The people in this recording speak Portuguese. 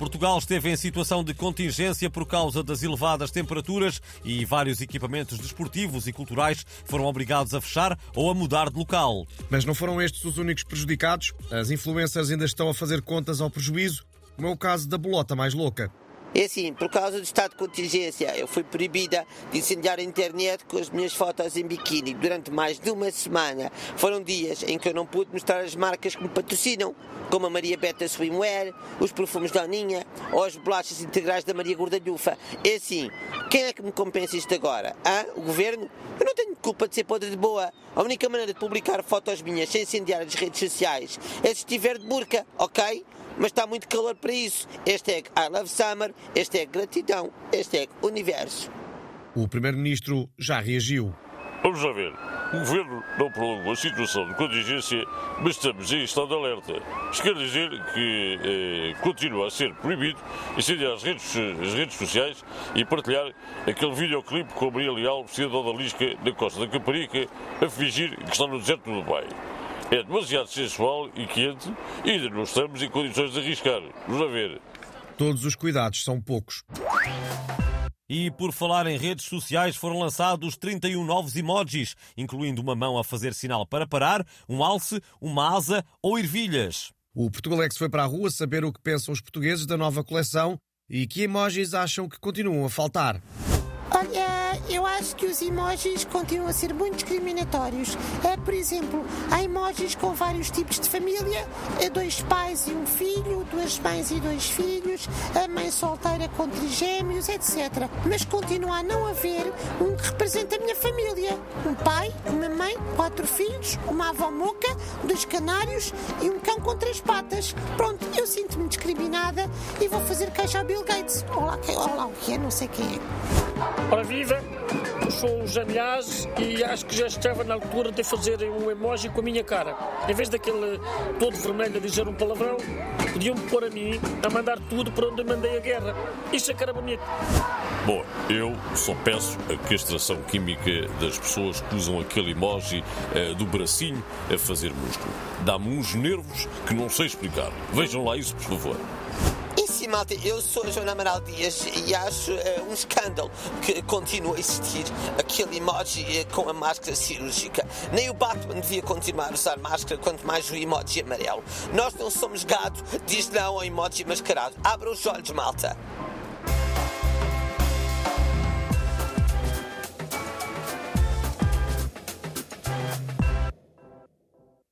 Portugal esteve em situação de contingência por causa das elevadas temperaturas e vários equipamentos desportivos e culturais foram obrigados a fechar ou a mudar de local. Mas não foram estes os únicos prejudicados. As influências ainda estão a fazer contas ao prejuízo, como é o caso da bolota mais louca. É assim, por causa do estado de contingência, eu fui proibida de incendiar a internet com as minhas fotos em biquíni durante mais de uma semana. Foram dias em que eu não pude mostrar as marcas que me patrocinam, como a Maria Beta Swimwear, os perfumes da Aninha ou as bolachas integrais da Maria Gordalhufa. É assim, quem é que me compensa isto agora? Hã? O governo? Eu não tenho culpa de ser podre de boa. A única maneira de publicar fotos minhas sem incendiar as redes sociais é se estiver de burca, ok? Mas está muito calor para isso. Hashtag I love summer, hashtag gratidão, hashtag universo. O Primeiro-Ministro já reagiu. Vamos lá ver. O Governo não prolongou a situação de contingência, mas estamos em estado de alerta. Isto quer dizer que eh, continua a ser proibido incendiar as redes, as redes sociais e partilhar aquele videoclipe com a Maria Leal vestida de odalisca na costa da Caparica a fingir que está no deserto do Dubai. É demasiado sensual e quente e ainda não estamos em condições de arriscar. Vamos a ver. Todos os cuidados são poucos. E por falar em redes sociais, foram lançados 31 novos emojis, incluindo uma mão a fazer sinal para parar, um alce, uma asa ou ervilhas. O Portugalex foi para a rua saber o que pensam os portugueses da nova coleção e que emojis acham que continuam a faltar. Olha, eu acho que os emojis continuam a ser muito discriminatórios. É, por exemplo, há emojis com vários tipos de família: dois pais e um filho, duas mães e dois filhos, a mãe solteira com trigêmeos, etc. Mas continua a não haver um que represente a minha família: um pai, uma mãe, quatro filhos, uma avó moca, dois canários e um cão com três patas. Pronto, eu sinto-me discriminada e vou fazer queixa ao Bill Gates. Olá, olá, o que é? Não sei quem é. Ora viva, sou Janilhaz e acho que já estava na altura de fazer um emoji com a minha cara. Em vez daquele todo vermelho a dizer um palavrão, podiam-me pôr a mim a mandar tudo para onde mandei a guerra. Isso é que era bonito. Bom, eu só peço a castração química das pessoas que usam aquele emoji uh, do bracinho a fazer músculo. Dá-me uns nervos que não sei explicar. Vejam lá isso, por favor. Sim, malta, eu sou Joana Amaral Dias e acho uh, um escândalo que continua a existir aquele emoji uh, com a máscara cirúrgica. Nem o Batman devia continuar a usar máscara, quanto mais o emoji amarelo. Nós não somos gado, diz não ao emoji mascarado. Abra os olhos, malta.